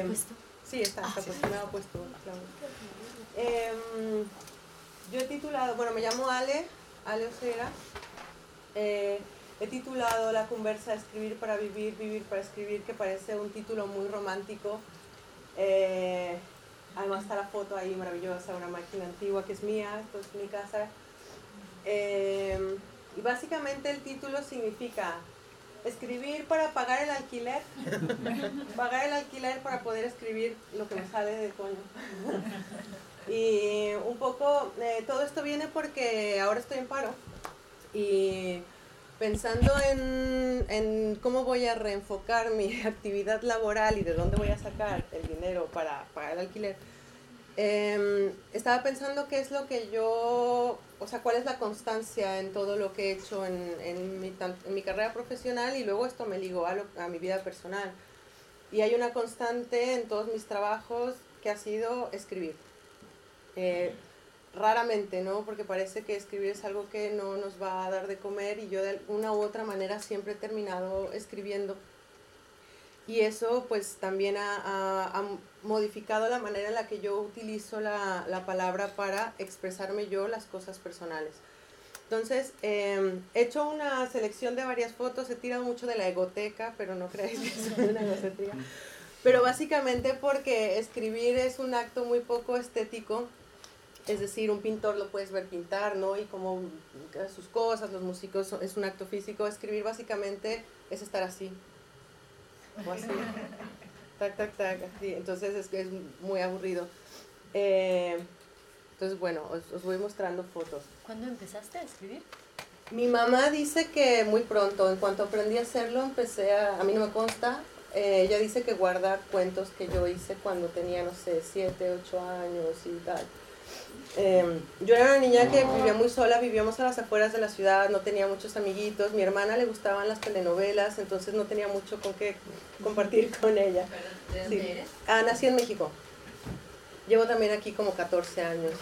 Eh, puesto? Sí, está, está ah, puesto, me ha puesto. Eh, yo he titulado, bueno, me llamo Ale, Ale Ojera. Eh, he titulado La conversa Escribir para vivir, vivir para escribir, que parece un título muy romántico. Eh, además está la foto ahí maravillosa, una máquina antigua que es mía, esto es mi casa. Eh, y básicamente el título significa escribir para pagar el alquiler, pagar el alquiler para poder escribir lo que me sale de coño. y un poco, eh, todo esto viene porque ahora estoy en paro y pensando en, en, cómo voy a reenfocar mi actividad laboral y de dónde voy a sacar el dinero para pagar el alquiler, eh, estaba pensando qué es lo que yo, o sea, cuál es la constancia en todo lo que he hecho en, en, mi, carrera profesional y luego esto me ligó a, a, mi vida personal. Y hay una constante en todos mis trabajos que ha sido escribir. Eh, raramente, ¿no? Porque parece que escribir es algo que no nos va a dar de comer y yo de una u otra manera siempre he terminado escribiendo. Y eso pues también ha, ha, modificado la manera en la que yo utilizo la, la palabra para expresarme yo las cosas personales. Entonces, eh, he hecho una selección de varias fotos, he tirado mucho de la egoteca, pero no creéis que es una egocentría. Pero básicamente porque escribir es un acto muy poco estético es decir, un pintor lo puedes ver pintar, ¿no? Y como sus cosas, los músicos, es un acto físico. Escribir básicamente es estar así. O así. Tac, tac, tac. Así. Entonces es, es muy aburrido. Eh, entonces, bueno, os, voy mostrando fotos. ¿Cuándo empezaste a escribir? Mi mamá dice que muy pronto, en cuanto aprendí a hacerlo, empecé a, a mí no me consta, eh, ella dice que guarda cuentos que yo hice cuando tenía, no sé, 7, 8 años y tal. Em, yo era una niña que vivía muy sola, vivíamos a las afueras de la ciudad, no tenía muchos amiguitos, mi hermana le gustaban las telenovelas, entonces no tenía mucho con qué compartir con ella. ¿De dónde eres? Ah, nací en México. Llevo también aquí como 14 años.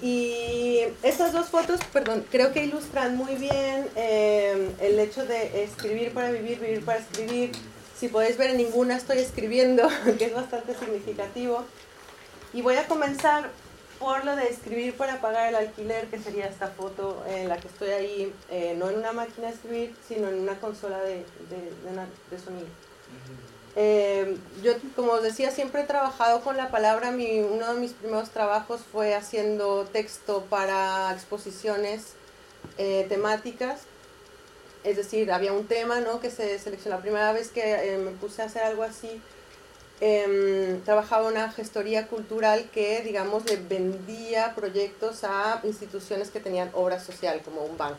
Y estas dos fotos, perdón, creo que ilustran muy bien eh, el hecho de escribir para vivir, vivir para escribir. Si podéis ver, en ninguna estoy escribiendo, que es bastante significativo. Y voy a comenzar por lo de escribir para pagar el alquiler, que sería esta foto en la que estoy ahí, eh, no en una máquina de escribir, sino en una consola de, de, de sonido. Eh, yo, como os decía, siempre he trabajado con la palabra. Mi, uno de mis primeros trabajos fue haciendo texto para exposiciones eh, temáticas. Es decir, había un tema ¿no? que se seleccionó. La primera vez que me puse a hacer algo así, eh, trabajaba una gestoría cultural que, digamos, le vendía proyectos a instituciones que tenían obra social, como un banco.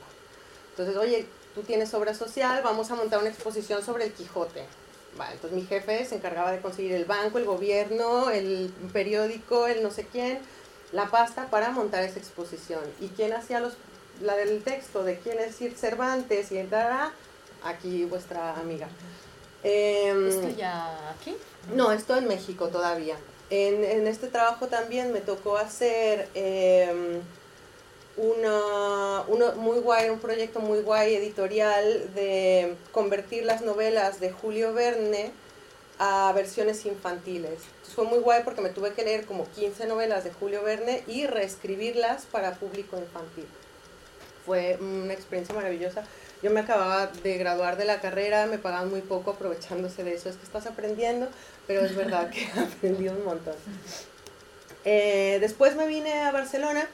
Entonces, oye, tú tienes obra social, vamos a montar una exposición sobre el Quijote. Vale, entonces mi jefe se encargaba de conseguir el banco, el gobierno, el periódico, el no sé quién, la pasta para montar esa exposición. ¿Y quién hacía los, la del texto de quién es Cervantes y entrará? Aquí vuestra amiga. Eh, ¿Esto ya aquí? No, esto en México todavía. En, en este trabajo también me tocó hacer eh, una, muy guay, un proyecto muy guay editorial de convertir las novelas de Julio Verne a versiones infantiles. fue muy guay porque me tuve que leer como 15 novelas de Julio Verne y reescribirlas para público infantil. Fue una experiencia maravillosa yo me acababa de graduar de la carrera, me pagaban muy poco aprovechándose de eso. Es que estás aprendiendo, pero es verdad que aprendí un montón. Eh, después me vine a Barcelona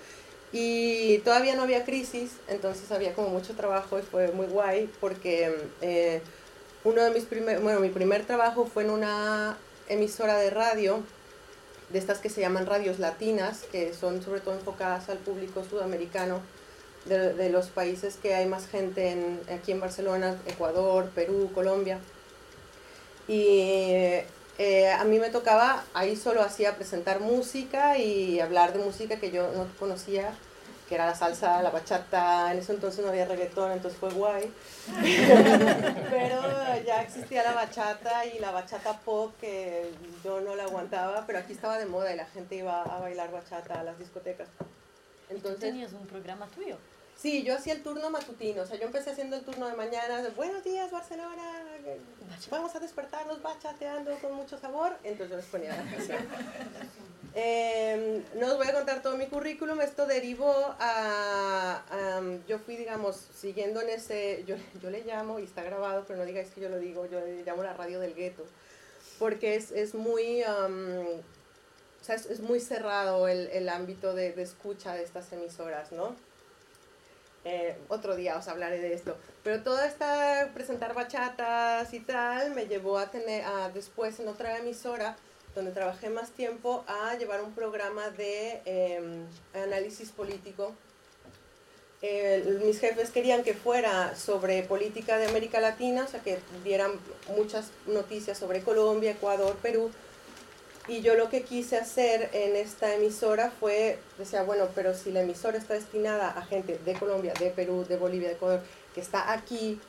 y todavía no había crisis, entonces había como mucho trabajo y fue muy guay porque eh, uno de mis primeros, bueno, mi primer trabajo fue en una emisora de radio, de estas que se llaman radios latinas, que son sobre todo enfocadas al público sudamericano de, de, los países que hay más gente en, aquí en Barcelona, Ecuador, Perú, Colombia. Y eh, a mí me tocaba, ahí solo hacía presentar música y hablar de música que yo no conocía, que era la salsa, la bachata, en ese entonces no había reggaetón, entonces fue guay. pero ya existía la bachata y la bachata pop que yo no la aguantaba, pero aquí estaba de moda y la gente iba a bailar bachata a las discotecas. Entonces, ¿Tenías un programa tuyo? Sí, yo hacía el turno matutino, o sea, yo empecé haciendo el turno de mañana, de, buenos días Barcelona, vamos a despertarnos bachateando con mucho sabor, entonces yo les ponía la canción. Em, no os voy a contar todo mi currículum, esto derivó a, yo fui, digamos, siguiendo en ese, yo, yo le llamo, y está grabado, pero no digáis que yo lo digo, yo le llamo la radio del gueto, porque es, es muy... o sea, es, es, muy cerrado el, el ámbito de, de escucha de estas emisoras, ¿no? Eh, otro día os hablaré de esto. Pero toda esta presentar bachatas y tal me llevó a tener, a después en otra emisora donde trabajé más tiempo, a llevar un programa de em, análisis político. mis jefes querían que fuera sobre política de América Latina, o sea, que dieran muchas noticias sobre Colombia, Ecuador, Perú, y yo lo que quise hacer en esta emisora fue, decía, bueno, pero si la emisora está destinada a gente de Colombia, de Perú, de Bolivia, de Ecuador, que está aquí,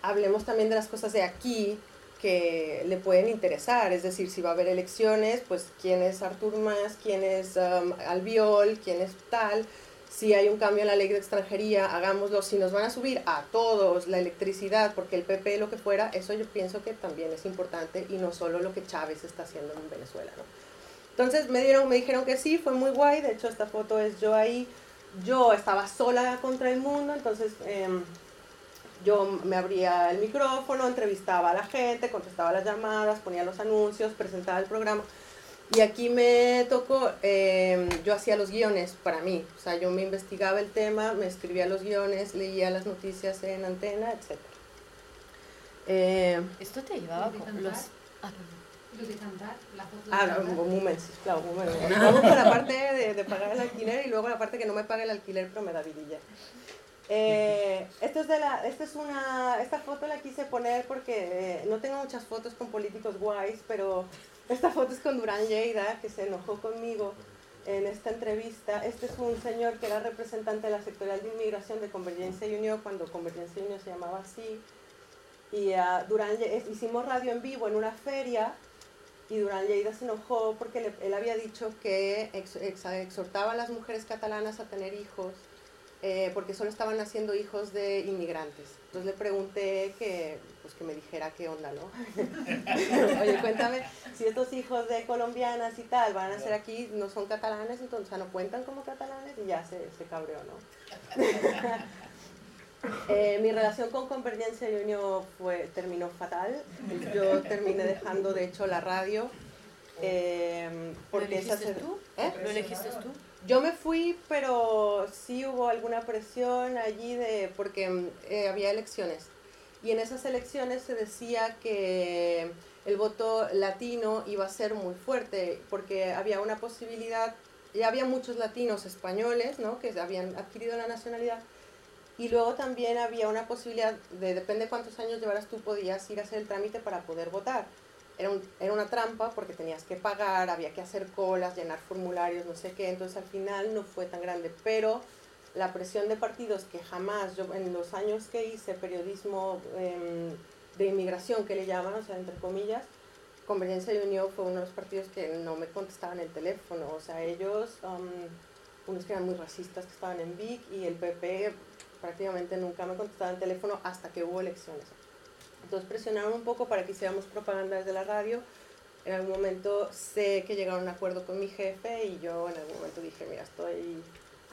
hablemos también de las cosas de aquí que le pueden interesar. Es decir, si va a haber elecciones, pues quién es Artur Mas, quién es um, Albiol, quién es tal si hay un cambio en la ley de extranjería, hagámoslo. Si nos van a subir a todos la electricidad, porque el PP lo que fuera, eso yo pienso que también es importante y no solo lo que Chávez está haciendo en Venezuela. ¿no? Entonces me, dieron, me dijeron que sí, fue muy guay. De hecho, esta foto es yo ahí. Yo estaba sola contra el mundo, entonces em, yo me abría el micrófono, entrevistaba a la gente, contestaba las llamadas, ponía los anuncios, presentaba el programa. Y aquí me tocó, em, yo hacía los guiones para mí, o sea, yo me investigaba el tema, me escribía los guiones, leía las noticias en antena, etc. Eh, ¿Esto te llevaba con los... Ah, de cantar, la foto Ah, un momento, claro, un momento. Vamos con la parte de, de, pagar el alquiler y luego la parte que no me paga el alquiler, pero me da vidilla. Eh, esto es de la, esta es una, esta foto la quise poner porque eh, no tengo muchas fotos con políticos guays, pero esta foto es con Durán Lleida, que se enojó conmigo en esta entrevista. Este es un señor que era representante de la sectorial de inmigración de Convergencia y Unión, cuando Convergencia y Unión se llamaba así. Y uh, Durán, hicimos radio en vivo en una feria y Durán Lleida se enojó porque él había dicho que exhortaba a las mujeres catalanas a tener hijos eh, porque solo estaban naciendo hijos de inmigrantes. Entonces le pregunté que, pues que me dijera qué onda, ¿no? Oye, cuéntame, si estos hijos de colombianas y tal van a ser aquí, no son catalanes, entonces no cuentan como catalanes y ya se, se cabreó, ¿no? Eh, mi relación con Convergencia y Unión fue, terminó fatal. Yo terminé dejando, de hecho, la radio. Eh, porque ¿Lo elegiste tú? ¿Eh? ¿Lo elegiste tú? Yo me fui, pero sí hubo alguna presión allí de porque eh, había elecciones. Y en esas elecciones se decía que el voto latino iba a ser muy fuerte, porque había una posibilidad, ya había muchos latinos españoles, ¿no? Que habían adquirido la nacionalidad. Y luego también había una posibilidad de, depende de cuántos años llevaras tú, podías ir a hacer el trámite para poder votar era, era una trampa porque tenías que pagar, había que hacer colas, llenar formularios, no sé qué, entonces al final no fue tan grande, pero la presión de partidos que jamás, yo en los años que hice periodismo em, de inmigración, que le llaman, o sea, entre comillas, Convergencia y Unión fue uno de los partidos que no me contestaban el teléfono, o sea, ellos, um, unos que eran muy racistas que estaban en VIC y el PP prácticamente nunca me contestaban el teléfono hasta que hubo elecciones. Entonces presionaron un poco para que hiciéramos propaganda desde la radio. En algún momento sé que llegaron a un acuerdo con mi jefe y yo en algún momento dije, mira, estoy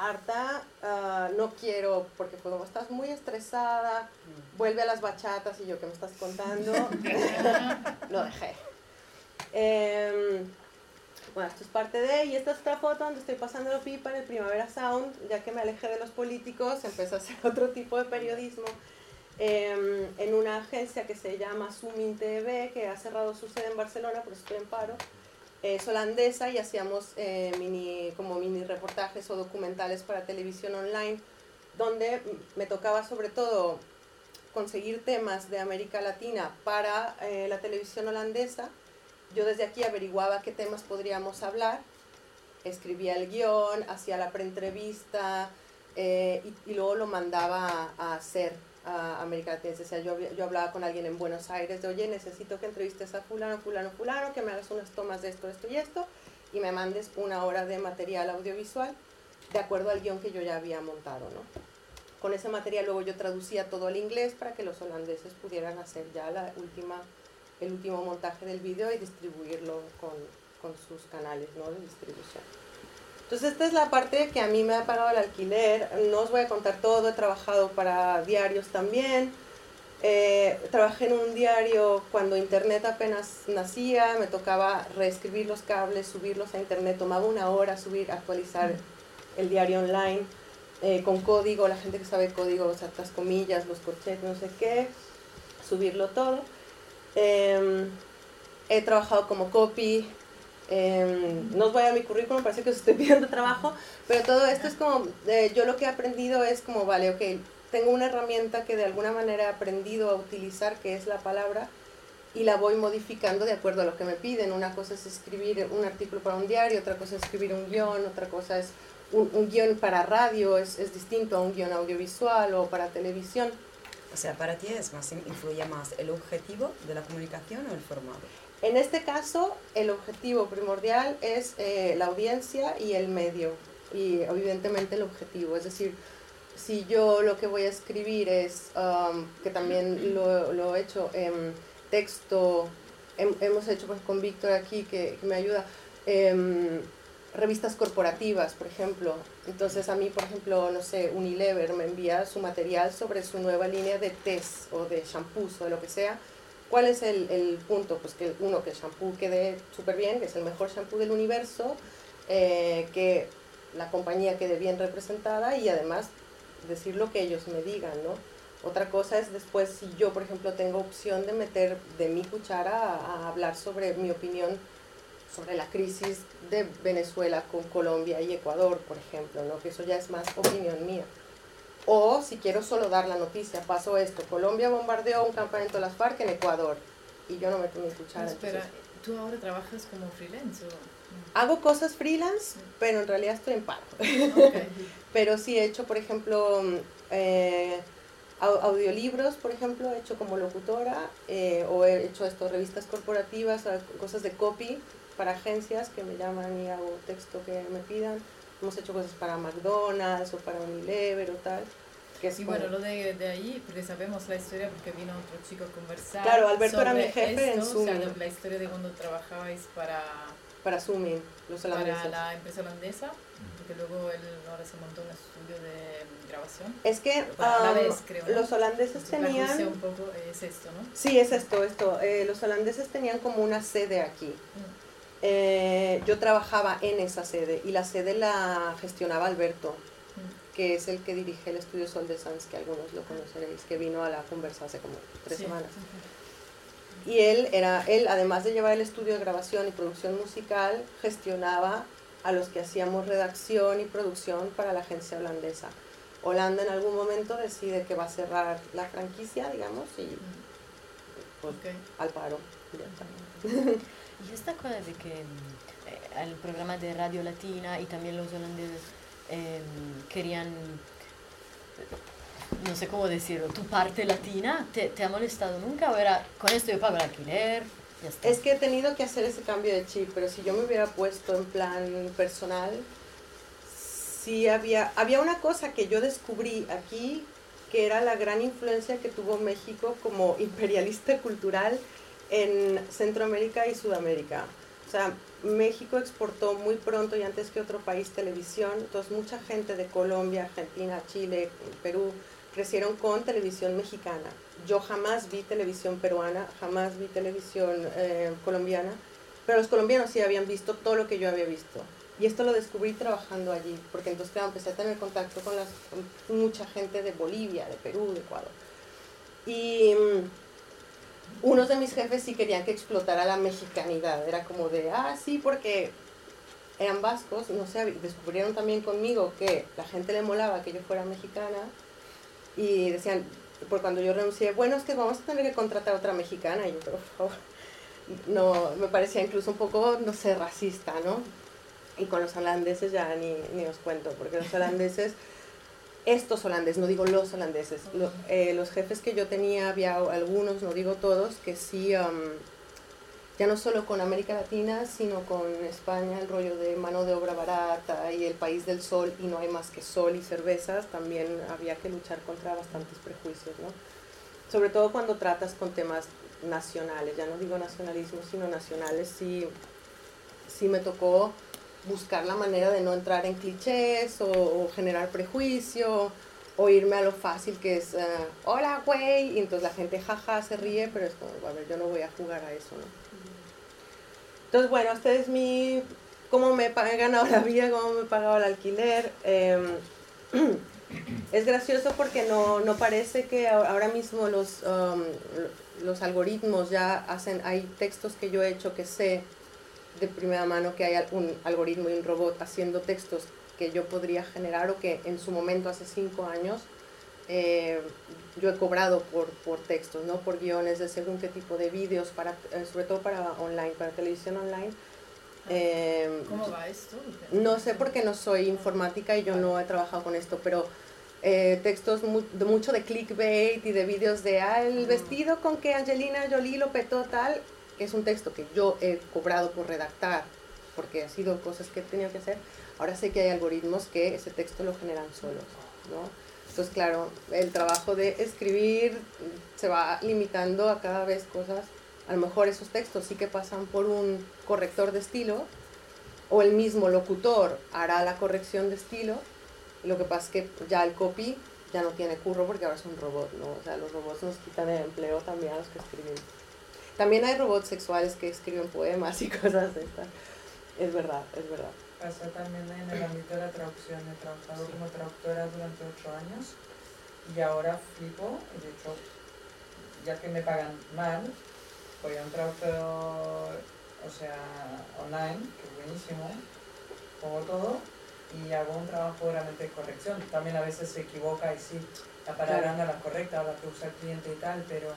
harta, ah, no quiero, porque como estás muy estresada, vuelve a las bachatas y yo, ¿qué me estás contando? Lo dejé. Em, bueno, esto es parte de, y esta es otra foto donde estoy pasando la pipa en el Primavera Sound, ya que me alejé de los políticos, empecé a hacer otro tipo de periodismo Em, en una agencia que se llama Sumin TV, que ha cerrado su sede en Barcelona, por eso estoy en paro. Es holandesa y hacíamos eh, mini, como mini reportajes o documentales para televisión online, donde me tocaba sobre todo conseguir temas de América Latina para eh, la televisión holandesa. Yo desde aquí averiguaba qué temas podríamos hablar, escribía el guion, hacía la preentrevista eh, y, luego lo mandaba a hacer a América Latina. O sea, yo, yo hablaba con alguien en Buenos Aires de, oye, necesito que entrevistes a fulano, fulano, fulano, que me hagas unas tomas de esto, esto y esto, y me mandes una hora de material audiovisual de acuerdo al guion que yo ya había montado, ¿no? con ese material luego yo traducía todo al inglés para que los holandeses pudieran hacer ya la última, el último montaje del video y distribuirlo con, con sus canales ¿no? de distribución. Entonces esta es la parte que a mí me ha pagado el alquiler. No os voy a contar todo, he trabajado para diarios también. Eh, trabajé en un diario cuando Internet apenas nacía, me tocaba reescribir los cables, subirlos a Internet, tomaba una hora subir, actualizar el diario online eh, con código, la gente que sabe código, o sea, las comillas, los corchetes, no sé qué, subirlo todo. Em, he trabajado como copy, em, no os voy a mi currículum, parece que os estoy pidiendo trabajo, pero todo esto es como, eh, yo lo que he aprendido es como, vale, ok, tengo una herramienta que de alguna manera he aprendido a utilizar, que es la palabra, y la voy modificando de acuerdo a lo que me piden. Una cosa es escribir un artículo para un diario, otra cosa es escribir un guion, otra cosa es un, guion para radio, es, es, distinto a un guion audiovisual o para televisión. O sea, para ti es más, influye más el objetivo de la comunicación o el formato. En este caso, el objetivo primordial es eh, la audiencia y el medio, y evidentemente el objetivo, es decir, si yo lo que voy a escribir es, um, que también lo, he hecho en texto, hemos hecho pues, con Víctor aquí que, me ayuda, eh, revistas corporativas, por ejemplo. Entonces a mí, por ejemplo, no sé, Unilever me envía su material sobre su nueva línea de test o de shampoos o de lo que sea. ¿Cuál es el, punto? Pues que uno, que el shampoo quede súper bien, que es el mejor shampoo del universo, eh, que la compañía quede bien representada y además decir lo que ellos me digan, ¿no? Otra cosa es después si yo, por ejemplo, tengo opción de meter de mi cuchara a, a hablar sobre mi opinión sobre la crisis de Venezuela con Colombia y Ecuador, por ejemplo, ¿no? que eso ya es más opinión mía. O si quiero solo dar la noticia, pasó esto, Colombia bombardeó un campamento de las FARC en Ecuador y yo no meto mi cuchara. Espera, ¿tú ahora trabajas como freelance? O? Hago cosas freelance, pero en realidad estoy en paro. Okay. pero sí he hecho, por ejemplo, eh, audiolibros, por ejemplo, he hecho como locutora, eh, o he hecho esto, revistas corporativas, cosas de copy, para agencias que me llaman y hago texto que me pidan. Hemos hecho cosas para McDonald's o para Unilever o tal. Que es y bueno, lo de, de ahí, porque sabemos la historia, porque vino otro chico a conversar. Claro, Alberto sobre era mi jefe esto, en Zoom. O sea, la historia de cuando trabajabais para... Para Zooming, los holandeses. Para la empresa holandesa, porque luego él ahora se montó un estudio de grabación. Es que um, vez, creo, ¿no? los holandeses Entonces, tenían... Un poco es esto, ¿no? Sí, es esto, esto. Eh, los holandeses tenían como una sede aquí. Mm. Eh, yo trabajaba en esa sede y la sede la gestionaba Alberto. Que es el que dirige el estudio Sol de Sans, que algunos lo conoceréis, que vino a la conversa hace como tres Sí. semanas. Y él era, él además de llevar el estudio de grabación y producción musical, gestionaba a los que hacíamos redacción y producción para la agencia holandesa. Holanda en algún momento decide que va a cerrar la franquicia, digamos, y pues, Ok. al paro. ya está. Y esta cosa de que eh, el programa de Radio Latina y también los holandeses eh, querían, no sé cómo decirlo, tu parte latina, ¿te, ¿te ha molestado nunca? ¿O era, con esto yo pago el alquiler? Es que he tenido que hacer ese cambio de chip, pero si yo me hubiera puesto en plan personal, sí había, había una cosa que yo descubrí aquí, que era la gran influencia que tuvo México como imperialista cultural en Centroamérica y Sudamérica. O sea, México exportó muy pronto y antes que otro país televisión, entonces mucha gente de Colombia, Argentina, Chile, Perú, crecieron con televisión mexicana. Yo jamás vi televisión peruana, jamás vi televisión eh, colombiana, pero los colombianos sí habían visto todo lo que yo había visto. Y esto lo descubrí trabajando allí, porque entonces claro, empecé a tener contacto con, las, con mucha gente de Bolivia, de Perú, de Ecuador. Y mm, unos de mis jefes sí querían que explotara la mexicanidad. Era como de, ah, sí, porque eran vascos, no sé, descubrieron también conmigo que la gente le molaba que yo fuera mexicana y decían, por cuando yo renuncié, bueno, es que vamos a tener que contratar a otra mexicana. Y yo, por favor, no, me parecía incluso un poco, no sé, racista, ¿no? Y con los holandeses ya ni, ni os cuento, porque los holandeses, estos holandeses, no digo los holandeses, eh, los jefes que yo tenía, había algunos, no digo todos, que sí, um, ya no solo con América Latina, sino con España, el rollo de mano de obra barata y el país del sol y no hay más que sol y cervezas, también había que luchar contra bastantes prejuicios, ¿no? Sobre todo cuando tratas con temas nacionales, ya no digo nacionalismo, sino nacionales, sí, sí me tocó buscar la manera de no entrar en clichés o, generar prejuicio o irme a lo fácil que es, eh, hola, güey, y entonces la gente jaja se ríe, pero es como, a ver, yo no voy a jugar a eso, ¿no? Entonces, bueno, este es mi, cómo me he ganado la vida, cómo me he pagado el alquiler. Em, es gracioso porque no, no, parece que ahora mismo los, um, los algoritmos ya hacen, hay textos que yo he hecho que sé de primera mano que hay un algoritmo y un robot haciendo textos que yo podría generar o que en su momento hace cinco años eh, yo he cobrado por, por textos, ¿no? por guiones de según qué tipo de vídeos, para, eh, sobre todo para online, para televisión online. Ah, em, ¿Cómo va esto? No sé porque no soy informática y yo no he trabajado con esto, pero eh, textos de mucho de clickbait y de vídeos de ah, el vestido con que Angelina Jolie lo petó tal, es un texto que yo he cobrado por redactar, porque ha sido cosas que he tenido que hacer. Ahora sé que hay algoritmos que ese texto lo generan solos, ¿no? Entonces, claro, el trabajo de escribir se va limitando a cada vez cosas. A lo mejor esos textos sí que pasan por un corrector de estilo, o el mismo locutor hará la corrección de estilo. Lo que pasa es que ya el copy ya no tiene curro porque ahora es un robot, ¿no? O sea, los robots nos quitan el empleo también a los que escriben. También hay robots sexuales que escriben poemas y cosas de estas. Es verdad, es verdad pasa también en el ámbito de la traducción. He trabajado como traductora durante ocho años y ahora flipo, de hecho, ya que me pagan mal, voy a un traductor, o sea, online, que es buenísimo, pongo todo y hago un trabajo realmente de corrección. También a veces se equivoca y sí, la palabra no es la correcta, la que usa el cliente y tal, pero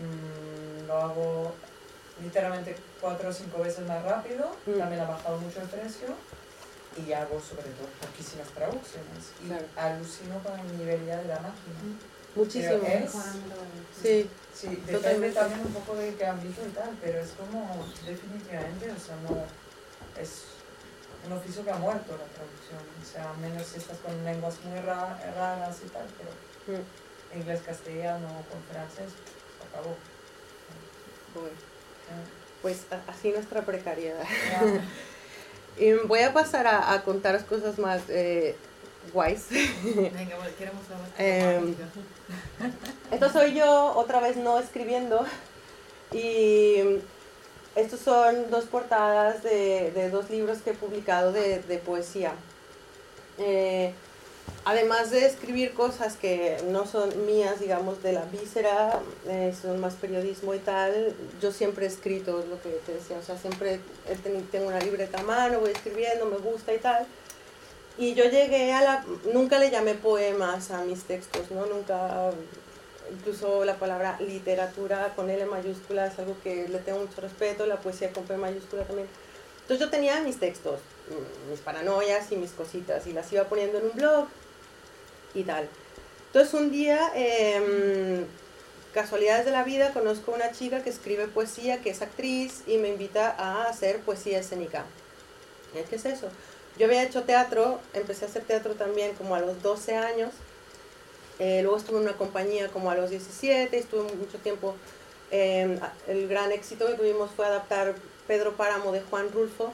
mmm, lo hago literalmente cuatro o cinco veces más rápido, mm. también ha bajado mucho el precio y hago sobre todo poquísimas traducciones y alucino con el nivel ya de la máquina. Mm. Muchísimo. Es, sí, sí, depende también un poco de qué ámbito y tal, pero es como definitivamente, o sea, no es un oficio que ha muerto la traducción, o sea, menos si estás con lenguas muy raras y tal, pero mm. inglés, castellano, con francés, acabó. Pues así nuestra precariedad. y voy a pasar a, a contaros cosas más eh, guays. Venga, bueno, queremos eh, Esto soy yo otra vez no escribiendo. Y estos son dos portadas de, de dos libros que he publicado de, de poesía. Eh, además de escribir cosas que no son mías, digamos, de la víscera, eh, son más periodismo y tal, yo siempre he escrito lo que te decía, o sea, siempre tengo una libreta a mano, voy escribiendo, me gusta y tal. Y yo llegué a la... Nunca le llamé poemas a mis textos, ¿no? Nunca... Incluso la palabra literatura con L mayúscula es algo que le tengo mucho respeto, la poesía con P mayúscula también. Entonces yo tenía mis textos, mis paranoias y mis cositas, y las iba poniendo en un blog, y tal. Entonces un día, em, casualidades de la vida, conozco una chica que escribe poesía, que es actriz y me invita a hacer poesía escénica. ¿Qué es eso? Yo había hecho teatro, empecé a hacer teatro también como a los 12 años. Eh, luego estuve en una compañía como a los 17, estuve mucho tiempo. Em, el gran éxito que tuvimos fue adaptar Pedro Páramo de Juan Rulfo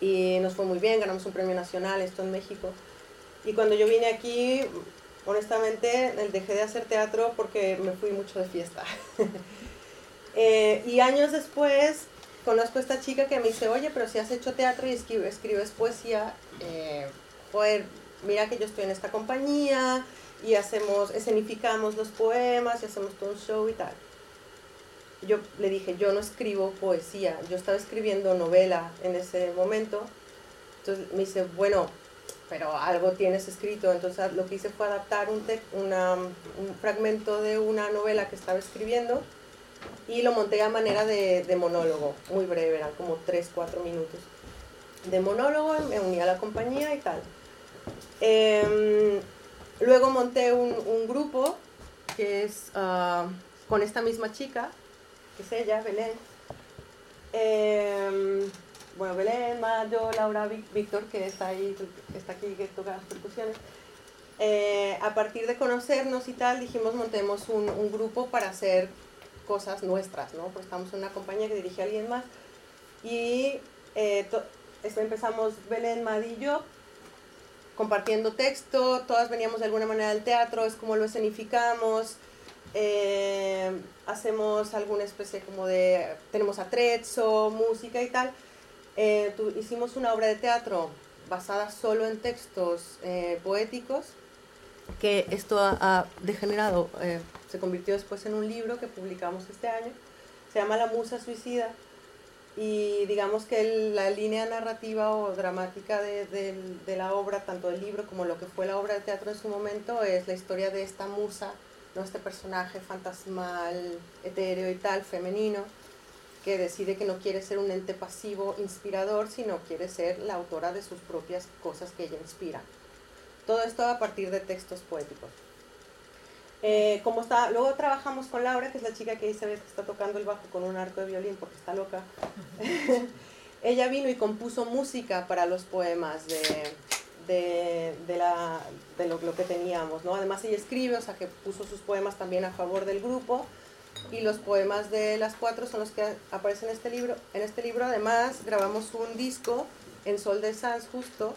y nos fue muy bien, ganamos un premio nacional, esto en México. Y cuando yo vine aquí, honestamente, dejé de hacer teatro porque me fui mucho de fiesta. Eh, y años después, conozco a esta chica que me dice, oye, pero si has hecho teatro y escribes, poesía, eh, joder, mira que yo estoy en esta compañía y hacemos, escenificamos los poemas y hacemos todo un show y tal. Yo le dije, yo no escribo poesía, yo estaba escribiendo novela en ese momento. Entonces me dice, bueno, pero algo tienes escrito. Entonces lo que hice fue adaptar un, un fragmento de una novela que estaba escribiendo y lo monté a manera de, de monólogo, muy breve, eran como 3, 4 minutos de monólogo, me uní a la compañía y tal. Em, luego monté un, un, grupo que es ah, con esta misma chica, es ella, Belén, Em, bueno, Belén, yo, Laura, Víctor, que está ahí, está aquí, que toca las percusiones. Eh, a partir de conocernos y tal, dijimos montemos un, grupo para hacer cosas nuestras, ¿no? Pues estamos en una compañía que dirige a alguien más. Y eh, empezamos Belén, Mad y yo, compartiendo texto, todas veníamos de alguna manera del teatro, es como lo escenificamos, eh, hacemos alguna especie como de, tenemos atrezzo, música y tal. Eh, hicimos una obra de teatro basada solo en textos eh, poéticos, que esto ha, degenerado, se convirtió después en un libro que publicamos este año, se llama La Musa Suicida, y digamos que la línea narrativa o dramática de, de, la obra, tanto del libro como lo que fue la obra de teatro en su momento, es la historia de esta musa, ¿no? este personaje fantasmal, etéreo y tal, femenino, que decide que no quiere ser un ente pasivo inspirador, sino quiere ser la autora de sus propias cosas que ella inspira. Todo esto a partir de textos poéticos. Eh, como está, luego trabajamos con Laura, que es la chica que dice que está tocando el bajo con un arco de violín porque está loca. ella vino y compuso música para los poemas de, de, la, de lo, lo, que teníamos. ¿no? Además ella escribe, o sea que puso sus poemas también a favor del grupo y los poemas de las cuatro son los que aparecen en este libro. En este libro además grabamos un disco en Sol de Sans justo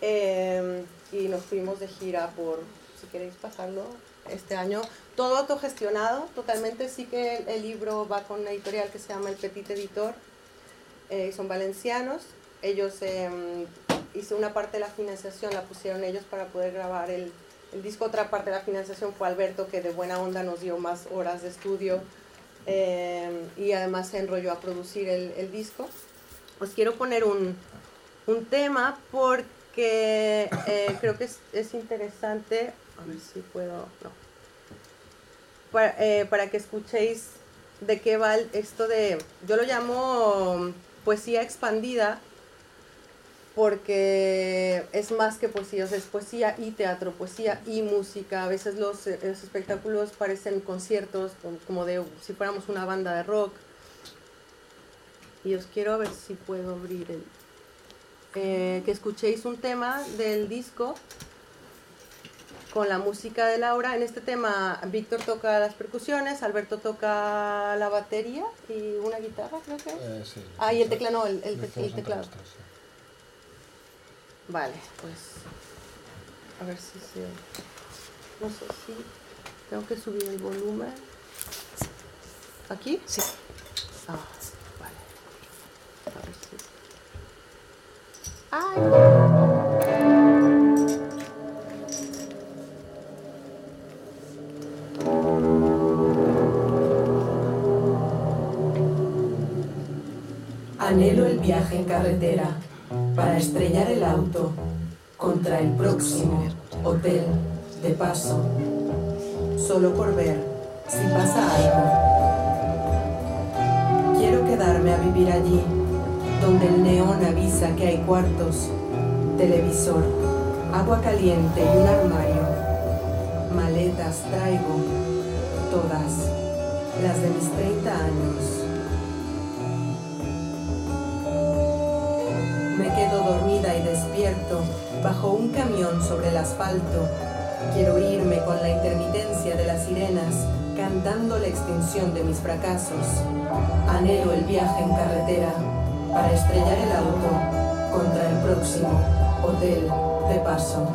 eh, y nos fuimos de gira por, si queréis pasarlo, este año. Todo autogestionado, totalmente. Sí que el, libro va con una editorial que se llama El Petit Editor, eh, son valencianos. Ellos eh, hizo una parte de la financiación, la pusieron ellos para poder grabar el, el, disco. Otra parte de la financiación fue Alberto, que de buena onda nos dio más horas de estudio em, y además se enrolló a producir el, el disco. Os quiero poner un, un tema porque eh, creo que es, es interesante a ver si puedo, no. Para, eh, para que escuchéis de qué va esto de, yo lo llamo poesía expandida, porque es más que poesía, es poesía y teatro, poesía y música. A veces los, los espectáculos parecen conciertos, como de si fuéramos una banda de rock. Y os quiero ver si puedo abrir el... Eh, que escuchéis un tema del disco con la música de Laura. En este tema, Víctor toca las percusiones, Alberto toca la batería y una guitarra, creo que. Eh, sí, ah, y el teclado, no, el, el, teclado. Vale, pues. A ver si se. No sé si. Tengo que subir el volumen. ¿Aquí? Sí. Ah, vale. A ver si. ¡Ay! Anhelo el viaje en carretera para estrellar el auto contra el próximo hotel de paso, solo por ver si pasa algo. Quiero quedarme a vivir allí, donde el neón avisa que hay cuartos, televisor, agua caliente y un armario. Maletas traigo, todas, las de mis 30 años. Bajo un camión sobre el asfalto. Quiero irme con la intermitencia de las sirenas, cantando la extinción de mis fracasos. Anhelo el viaje en carretera para estrellar el auto contra el próximo hotel de paso.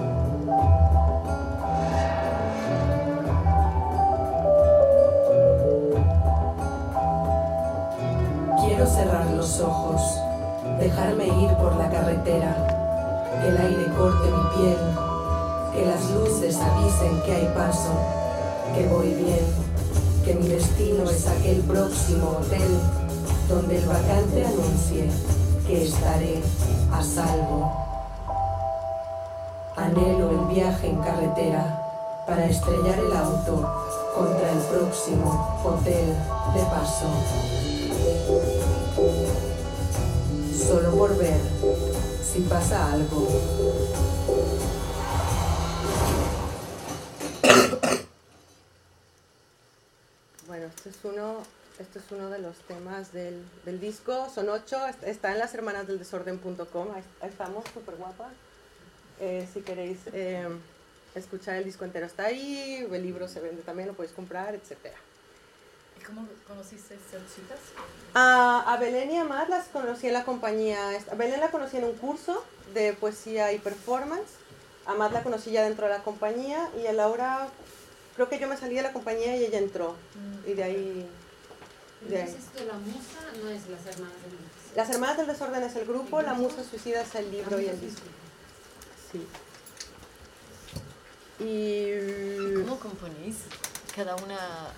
Quiero cerrar los ojos dejarme ir por la carretera, el aire corte mi piel, que las luces avisen que hay paso, que voy bien, que mi destino es aquel próximo hotel donde el vacante anuncie que estaré a salvo. Anhelo el viaje en carretera para estrellar el auto contra el próximo hotel de paso solo por ver si pasa algo. Bueno, este es uno Este es uno de los temas del, del disco. Son ocho. Está en las hermanas del desorden.com. Ahí, estamos, súper guapas. Eh, si queréis eh, escuchar el disco entero, está ahí. El libro se vende también, lo podéis comprar, etcétera. ¿Y cómo conociste esas chicas? A, a Belén y a Matt las conocí en la compañía. A Belén la conocí en un curso de poesía y performance. A Matt la conocí ya dentro de la compañía. Y a Laura, creo que yo me salí de la compañía y ella entró. Mm. Y de ahí entonces esto de la musa no es las hermanas del desorden. Las hermanas del desorden es el grupo, la musa suicida es el libro y el disco. Sí. Y ¿Cómo componéis? Cada una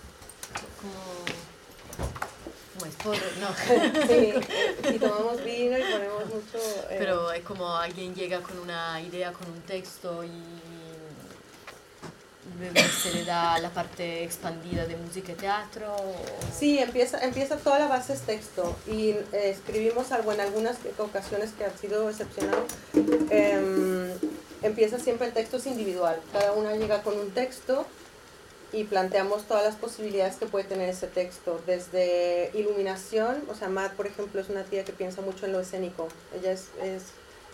porro, no. sí, y tomamos vino y ponemos mucho. Eh, Pero es como alguien llega con una idea, con un texto y se le da la parte expandida de música y teatro? Sí, empieza, empieza toda la base es texto y eh, escribimos algo en algunas ocasiones que han sido excepcional. Eh, empieza siempre el texto es individual, cada una llega con un texto y planteamos todas las posibilidades que puede tener ese texto, desde iluminación, o sea, Matt, por ejemplo, es una tía que piensa mucho en lo escénico, ella es,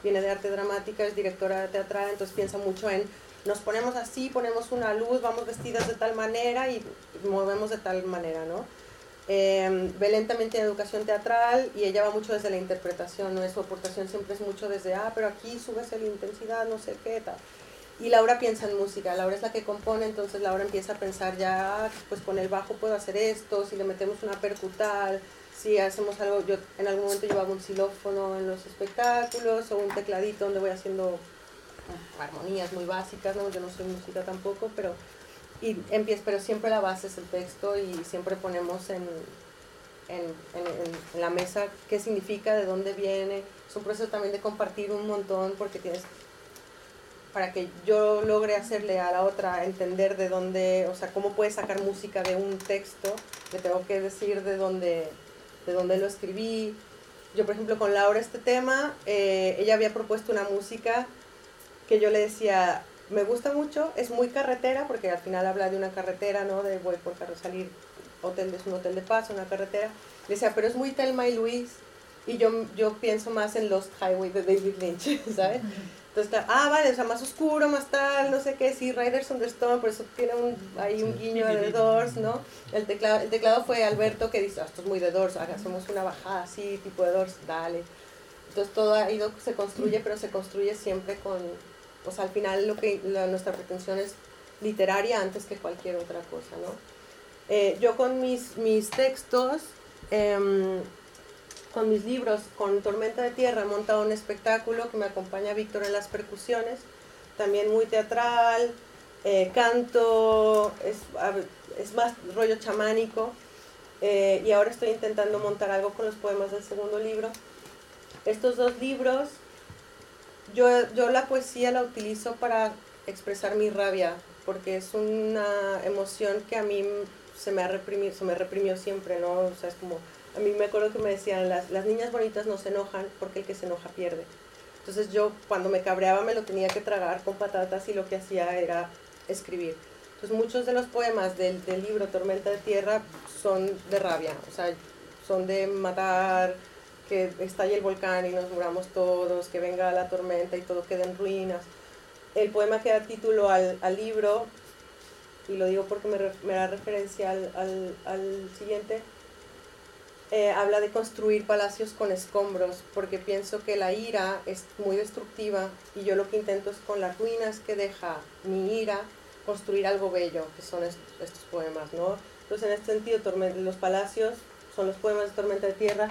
viene de arte dramática, es directora teatral, entonces piensa mucho en nos ponemos así, ponemos una luz, vamos vestidas de tal manera y movemos de tal manera, ¿no? Eh, Belén también tiene educación teatral y ella va mucho desde la interpretación, ¿no? Su aportación siempre es mucho desde, ah, pero aquí subes la intensidad, no sé qué, tal. Y Laura piensa en música, Laura es la que compone, entonces Laura empieza a pensar ya, pues con el bajo puedo hacer esto, si le metemos una percutal, si hacemos algo, yo en algún momento llevaba un xilófono en los espectáculos o un tecladito donde voy haciendo armonías muy básicas, ¿no? yo no soy música tampoco, pero, y empieza, pero siempre la base es el texto y siempre ponemos en, en, en, la mesa qué significa, de dónde viene. Es un proceso también de compartir un montón porque tienes, para que yo logre hacerle a la otra entender de dónde, o sea, cómo puede sacar música de un texto, le tengo que decir de dónde, de dónde lo escribí. Yo, por ejemplo, con Laura este tema, eh, ella había propuesto una música que yo le decía, me gusta mucho, es muy carretera, porque al final habla de una carretera, ¿no? De voy por carro, salir, hotel, es un hotel de paso, una carretera. Le decía, pero es muy Telma y Luis, y yo, yo pienso más en los Highway de David Lynch, ¿sabes? Entonces, ah, vale, o sea, más oscuro, más tal, no sé qué, sí, Riders on the Stone, por eso tiene un, ahí un guiño de The Doors, ¿no? El teclado, el teclado fue Alberto que dice, ah, esto es muy The Doors, hacemos una bajada así, tipo de Doors, dale. Entonces todo ha ido, se construye, pero se construye siempre con, o sea, al final lo que nuestra pretensión es literaria antes que cualquier otra cosa, ¿no? Eh, yo con mis, mis textos, em, con mis libros, con Tormenta de Tierra, he montado un espectáculo que me acompaña Víctor en las percusiones, también muy teatral, eh, canto, es, es, más rollo chamánico, eh, y ahora estoy intentando montar algo con los poemas del segundo libro. Estos dos libros yo, yo la poesía la utilizo para expresar mi rabia, porque es una emoción que a mí se me, ha reprimido, se me reprimió siempre, ¿no? O sea, es como, a mí me acuerdo que me decían, las, las niñas bonitas no se enojan porque el que se enoja pierde. Entonces yo cuando me cabreaba me lo tenía que tragar con patatas y lo que hacía era escribir. Entonces muchos de los poemas del, del libro Tormenta de Tierra son de rabia, o sea, son de matar, que estalle el volcán y nos muramos todos, que venga la tormenta y todo quede en ruinas. El poema que da título al, al libro, y lo digo porque me, me da referencia al, al, al siguiente, eh, habla de construir palacios con escombros, porque pienso que la ira es muy destructiva y yo lo que intento es con las ruinas que deja mi ira construir algo bello, que son estos, poemas, ¿no? Entonces en este sentido, los palacios son los poemas de Tormenta de Tierra,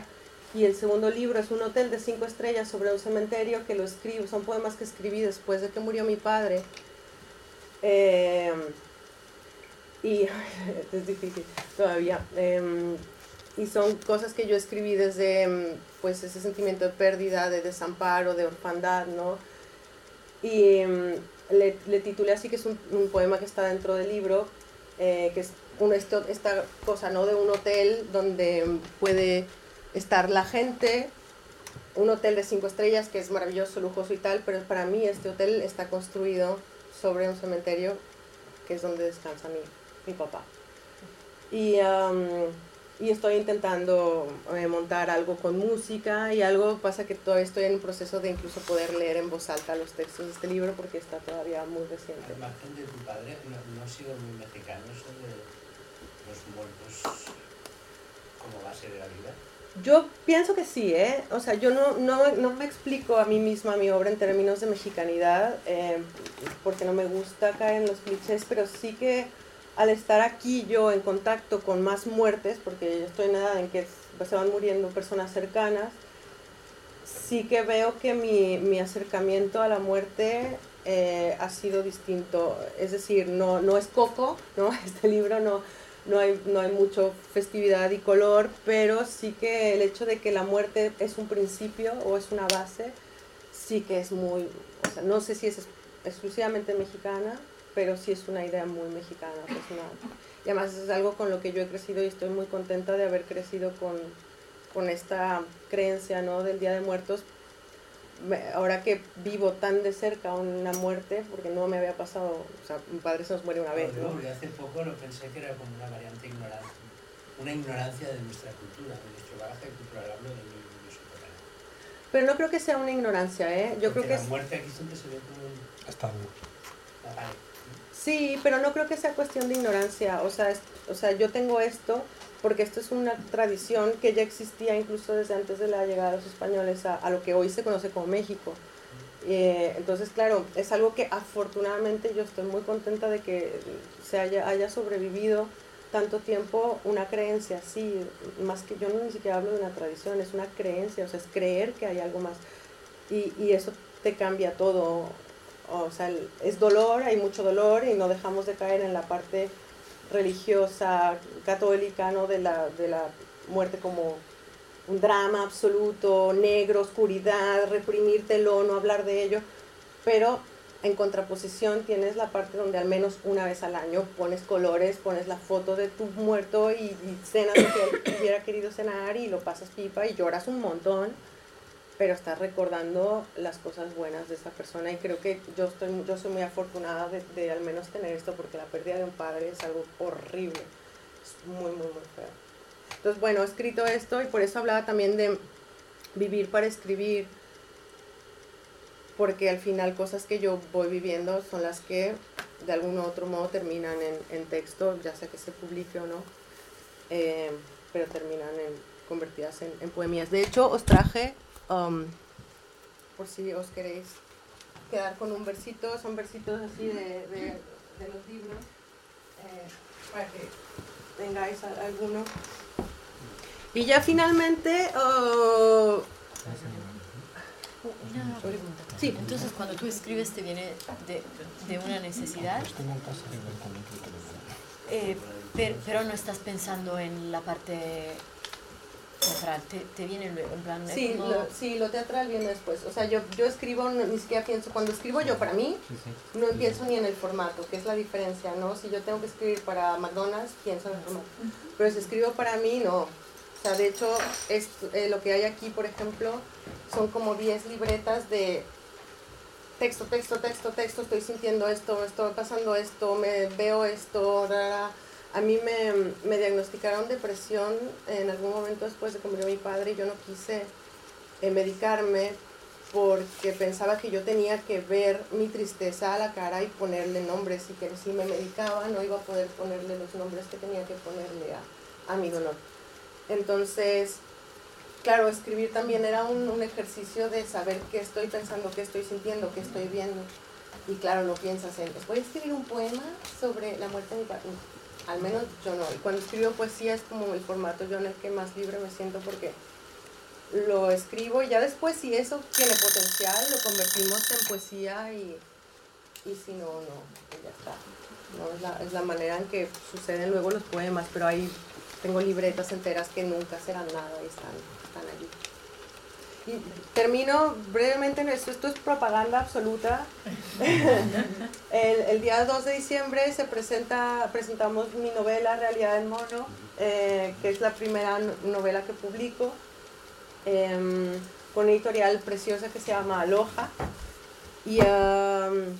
y el segundo libro es un hotel de cinco estrellas sobre un cementerio que lo escribo, son poemas que escribí después de que murió mi padre. Eh, y es difícil todavía. Em, y son cosas que yo escribí desde em, pues ese sentimiento de pérdida, de desamparo, de orfandad, ¿no? Y em, le, le, titulé así que es un, un, poema que está dentro del libro, eh, que es un, esto, esta cosa, ¿no? De un hotel donde puede estar la gente, un hotel de cinco estrellas que es maravilloso, lujoso y tal, pero para mí este hotel está construido sobre un cementerio que es donde descansa mi, mi papá. Y, y estoy intentando eh, montar algo con música y algo pasa que todavía estoy en un proceso de incluso poder leer en voz alta los textos de este libro porque está todavía muy reciente. Al margen de tu padre, no, no ha sido muy mexicano eso de los muertos como base de la vida. Yo pienso que sí, ¿eh? O sea, yo no, no, no me explico a mí misma mi obra en términos de mexicanidad, eh, porque no me gusta caer en los clichés, pero sí que al estar aquí yo en contacto con más muertes, porque yo estoy en edad en que se van muriendo personas cercanas, sí que veo que mi, mi acercamiento a la muerte eh, ha sido distinto. Es decir, no, no es coco, ¿no? Este libro no, no hay, no hay mucho festividad y color, pero sí que el hecho de que la muerte es un principio o es una base, sí que es muy, o sea, no sé si es exclusivamente mexicana, pero sí es una idea muy mexicana. y además es algo con lo que yo he crecido y estoy muy contenta de haber crecido con, con esta creencia ¿no? del Día de Muertos, ahora que vivo tan de cerca una muerte, porque no me había pasado, o sea, mi padre se nos muere una vez. ¿no? hace poco lo pensé que era como una variante ignorancia, una ignorancia de nuestra cultura, de nuestro bagaje cultural, hablo de mi, Pero no creo que sea una ignorancia, ¿eh? Yo creo que la muerte aquí siempre se ve como un... Hasta Sí, pero no creo que sea cuestión de ignorancia, o sea, o sea, yo tengo esto porque esto es una tradición que ya existía incluso desde antes de la llegada de los españoles a, lo que hoy se conoce como México. Eh, entonces, claro, es algo que afortunadamente yo estoy muy contenta de que se haya, haya sobrevivido tanto tiempo una creencia así, más que yo no ni siquiera hablo de una tradición, es una creencia, o sea, es creer que hay algo más. Y, y eso te cambia todo. O sea, es dolor, hay mucho dolor y no dejamos de caer en la parte religiosa católica, ¿no? De la, de la muerte como un drama absoluto, negro, oscuridad, reprimírtelo, no hablar de ello, pero en contraposición tienes la parte donde al menos una vez al año pones colores, pones la foto de tu muerto y, cenas lo que él hubiera querido cenar y lo pasas pipa y lloras un montón pero estás recordando las cosas buenas de esa persona y creo que yo, estoy, yo soy muy afortunada de, al menos tener esto porque la pérdida de un padre es algo horrible, es muy, muy, muy feo. Entonces, bueno, he escrito esto y por eso hablaba también de vivir para escribir, porque al final cosas que yo voy viviendo son las que de algún u otro modo terminan en, texto, ya sea que se publique o no, eh, pero terminan en, convertidas en, en poemías. De hecho, os traje Um, por si os queréis quedar con un versito, son versitos así de, de, los libros, eh, para que tengáis alguno. Y ya finalmente... Uh, una pregunta. Sí. Entonces, cuando tú escribes, ¿te viene de, de una necesidad? Eh, pero, pero no estás pensando en la parte teatral, te, te viene en plan... Sí, lo, sí, lo teatral viene después. O sea, yo, yo escribo, ni siquiera pienso, cuando escribo yo para mí, no pienso ni en el formato, que es la diferencia, ¿no? Si yo tengo que escribir para McDonald's, pienso en el formato. Pero si escribo para mí, no. O sea, de hecho, es, eh, lo que hay aquí, por ejemplo, son como 10 libretas de texto, texto, texto, texto, estoy sintiendo esto, estoy pasando esto, me veo esto, rara a mí me, diagnosticaron depresión en algún momento después de que murió mi padre y yo no quise eh, medicarme porque pensaba que yo tenía que ver mi tristeza a la cara y ponerle nombres y que si me medicaba no iba a poder ponerle los nombres que tenía que ponerle a, mi dolor. Entonces, claro, escribir también era un, ejercicio de saber qué estoy pensando, qué estoy sintiendo, qué estoy viendo. Y claro, no piensas en, voy a escribir un poema sobre la muerte de mi padre al menos yo no. Cuando escribo poesía es como el formato yo en el que más libre me siento porque lo escribo y ya después si eso tiene potencial lo convertimos en poesía y, y si no, no, ya está. No, es, la, es la manera en que suceden luego los poemas, pero ahí tengo libretas enteras que nunca serán nada y están, están allí. Y termino brevemente en esto, esto es propaganda absoluta. el, día 2 de diciembre se presenta, presentamos mi novela Realidad en Mono, eh, que es la primera novela que publico, em, con una editorial preciosa que se llama Aloha. Y em,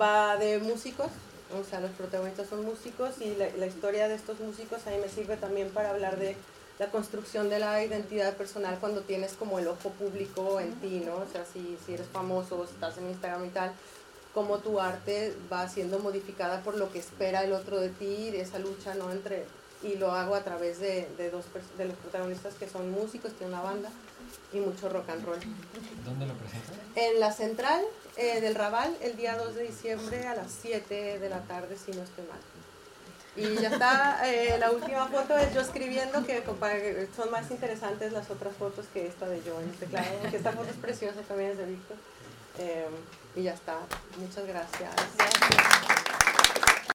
va de músicos, O sea, los protagonistas son músicos y la, la historia de estos músicos a mí me sirve también para hablar de la construcción de la identidad personal cuando tienes como el ojo público en ti, ¿no? O sea, si, si eres famoso, si estás en Instagram y tal, cómo tu arte va siendo modificada por lo que espera el otro de ti, de esa lucha, ¿no? Entre, y lo hago a través de, de dos de los protagonistas que son músicos, tienen una banda y mucho rock and roll. ¿Dónde lo presentas? En la central eh, del Raval, el día 2 de diciembre a las 7 de la tarde, si no estoy mal. Y ya está, eh, la última foto es yo escribiendo, que son más interesantes las otras fotos que esta de yo en este claro, que esta foto es preciosa también es de Víctor. Eh, y ya está, muchas gracias.